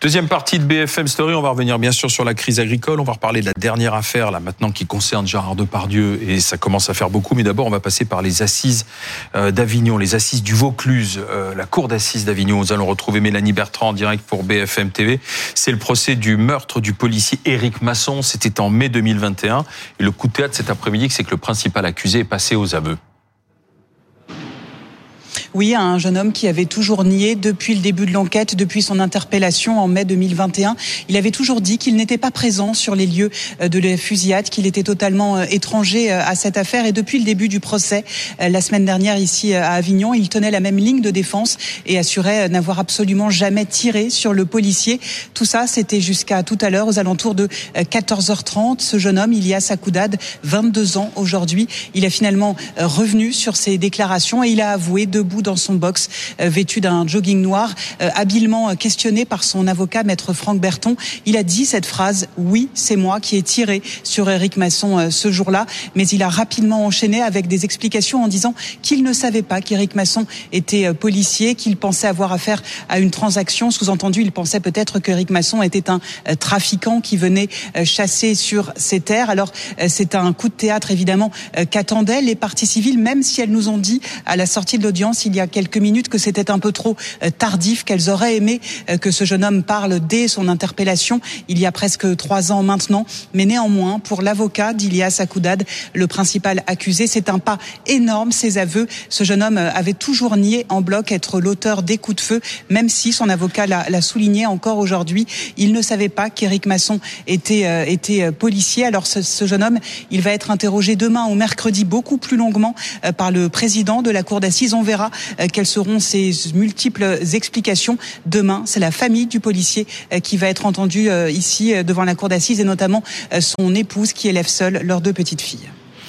Deuxième partie de BFM Story, on va revenir bien sûr sur la crise agricole, on va reparler de la dernière affaire là maintenant qui concerne Gérard Depardieu et ça commence à faire beaucoup, mais d'abord on va passer par les assises euh, d'Avignon, les assises du Vaucluse, euh, la cour d'assises d'Avignon. Nous allons retrouver Mélanie Bertrand en direct pour BFM TV. C'est le procès du meurtre du policier Éric Masson, c'était en mai 2021 et le coup de théâtre cet après-midi c'est que le principal accusé est passé aux aveux. Oui, un jeune homme qui avait toujours nié depuis le début de l'enquête, depuis son interpellation en mai 2021. Il avait toujours dit qu'il n'était pas présent sur les lieux euh, de la fusillade, qu'il était totalement euh, étranger euh, à cette affaire. Et depuis le début du procès, la semaine dernière ici à Avignon, il tenait la même ligne de défense et assurait n'avoir absolument jamais tiré sur le policier. Tout ça, c'était jusqu'à tout à l'heure, aux alentours de 14h30. Ce jeune homme, Ilias Akoudad, 22 ans aujourd'hui, il a finalement revenu sur ses déclarations et il a avoué debout son box, euh, vêtu d'un jogging noir, euh, habilement questionné par son avocat, maître Franck Berton. Il a dit cette phrase "Oui, c'est moi qui ai tiré sur Éric Masson euh, ce jour-là", mais il a rapidement enchaîné avec des explications en disant qu'il ne savait pas qu'Éric Masson était policier, qu'il pensait avoir affaire à une transaction. Sous-entendu, il pensait peut-être qu'Éric Masson était un trafiquant qui venait chasser sur ses terres. Alors, c'est un coup de théâtre évidemment qu'attendaient les parties civiles, même si elles nous ont dit à la sortie de l'audience a quelques minutes que c'était un peu trop euh, tardif, qu'elles auraient aimé euh, que ce jeune homme parle dès son interpellation il y a presque trois ans maintenant. Mais néanmoins, pour l'avocat d'Ilias Akoudad, le principal accusé, c'est un pas énorme, ses aveux. Ce jeune homme euh, avait toujours nié en bloc être l'auteur des coups de feu, même si son avocat l'a souligné encore aujourd'hui. Il ne savait pas qu'Éric Masson était, était policier. Alors ce, jeune homme, il va être interrogé demain ou mercredi beaucoup plus longuement par le président de la cour d'assises. On verra quelles seront ces multiples explications demain C'est la famille du policier euh, qui va être entendue euh, ici devant la cour d'assises et notamment son épouse qui élève seule leurs deux petites filles.